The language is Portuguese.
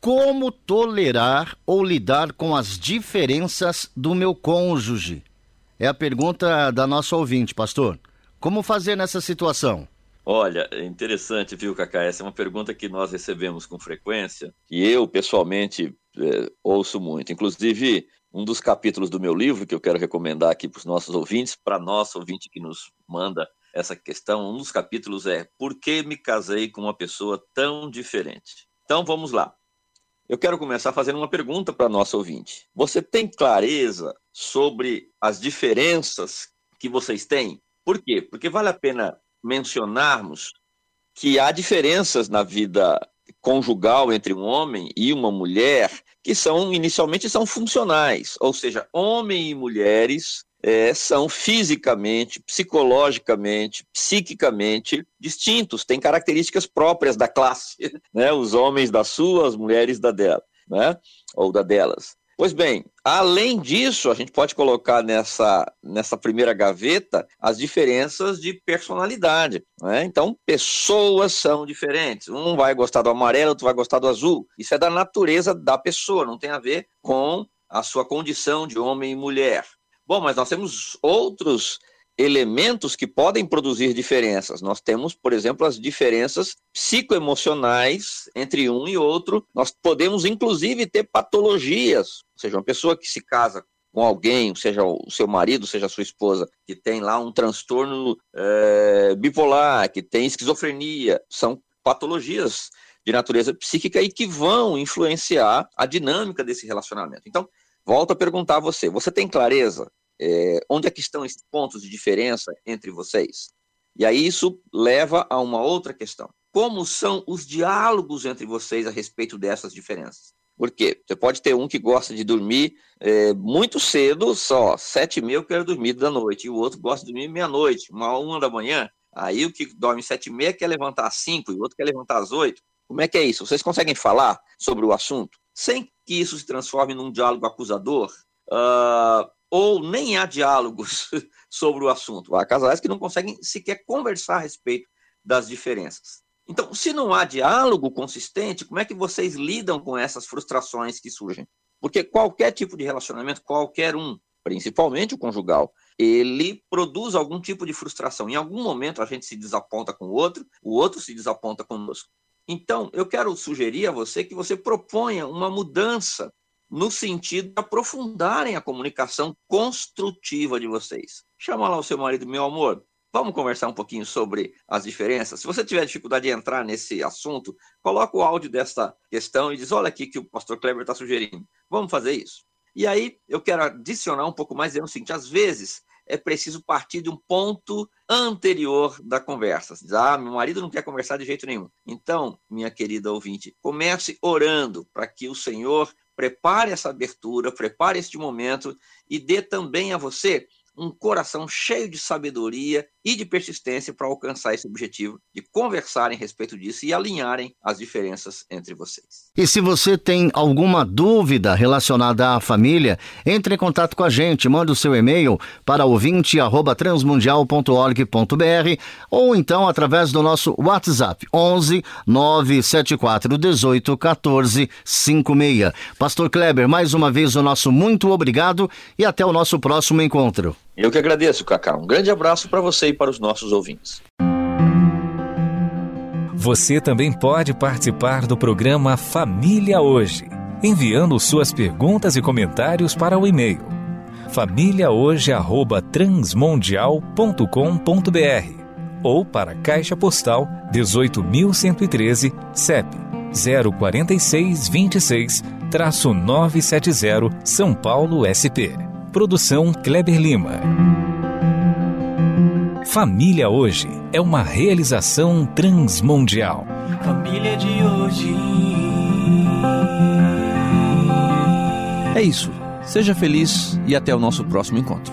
Como tolerar ou lidar com as diferenças do meu cônjuge? É a pergunta da nossa ouvinte, pastor. Como fazer nessa situação? Olha, é interessante, viu, Cacá? Essa é uma pergunta que nós recebemos com frequência e eu, pessoalmente, é, ouço muito. Inclusive, um dos capítulos do meu livro que eu quero recomendar aqui para os nossos ouvintes, para nosso ouvinte que nos manda essa questão, um dos capítulos é Por que me casei com uma pessoa tão diferente? Então, vamos lá. Eu quero começar fazendo uma pergunta para nosso ouvinte. Você tem clareza sobre as diferenças que vocês têm? Por quê? Porque vale a pena mencionarmos que há diferenças na vida conjugal entre um homem e uma mulher que são inicialmente são funcionais, ou seja, homem e mulheres é, são fisicamente, psicologicamente, psiquicamente distintos, têm características próprias da classe, né? Os homens da sua, as mulheres da dela, né? Ou da delas. Pois bem, além disso, a gente pode colocar nessa, nessa primeira gaveta as diferenças de personalidade. Né? Então, pessoas são diferentes. Um vai gostar do amarelo, outro vai gostar do azul. Isso é da natureza da pessoa, não tem a ver com a sua condição de homem e mulher. Bom, mas nós temos outros elementos que podem produzir diferenças. Nós temos, por exemplo, as diferenças psicoemocionais entre um e outro. Nós podemos, inclusive, ter patologias. Ou seja, uma pessoa que se casa com alguém, seja o seu marido, seja a sua esposa, que tem lá um transtorno é, bipolar, que tem esquizofrenia, são patologias de natureza psíquica e que vão influenciar a dinâmica desse relacionamento. Então, volto a perguntar a você: você tem clareza é, onde é que estão esses pontos de diferença entre vocês? E aí isso leva a uma outra questão. Como são os diálogos entre vocês a respeito dessas diferenças? Por quê? Você pode ter um que gosta de dormir é, muito cedo, só sete e meia eu quero dormir da noite, e o outro gosta de dormir meia-noite, uma uma da manhã. Aí o que dorme sete e meia quer levantar às cinco, e o outro quer levantar às oito. Como é que é isso? Vocês conseguem falar sobre o assunto sem que isso se transforme num diálogo acusador? Uh, ou nem há diálogos sobre o assunto. Há casais que não conseguem sequer conversar a respeito das diferenças. Então, se não há diálogo consistente, como é que vocês lidam com essas frustrações que surgem? Porque qualquer tipo de relacionamento, qualquer um, principalmente o conjugal, ele produz algum tipo de frustração. Em algum momento a gente se desaponta com o outro, o outro se desaponta conosco. Então, eu quero sugerir a você que você proponha uma mudança no sentido de aprofundarem a comunicação construtiva de vocês. Chama lá o seu marido, meu amor, vamos conversar um pouquinho sobre as diferenças. Se você tiver dificuldade de entrar nesse assunto, coloca o áudio dessa questão e diz: olha aqui que o pastor Kleber está sugerindo. Vamos fazer isso. E aí eu quero adicionar um pouco mais dizendo o seguinte: às vezes é preciso partir de um ponto anterior da conversa. Diz, ah, meu marido não quer conversar de jeito nenhum. Então, minha querida ouvinte, comece orando para que o Senhor prepare essa abertura, prepare este momento e dê também a você um coração cheio de sabedoria e de persistência para alcançar esse objetivo de conversarem a respeito disso e alinharem as diferenças entre vocês. E se você tem alguma dúvida relacionada à família, entre em contato com a gente, manda o seu e-mail para ouvinte@transmundial.org.br ou então através do nosso WhatsApp 11 974 18 14 56. Pastor Kleber, mais uma vez o nosso muito obrigado e até o nosso próximo encontro. Eu que agradeço, Cacá. Um grande abraço para você e para os nossos ouvintes. Você também pode participar do programa Família Hoje, enviando suas perguntas e comentários para o e-mail famíliahoje@transmundial.com.br ou para Caixa Postal 18.113, CEP 04626-970, São Paulo SP. Produção Kleber Lima. Família Hoje é uma realização transmundial. Família de hoje. É isso. Seja feliz e até o nosso próximo encontro.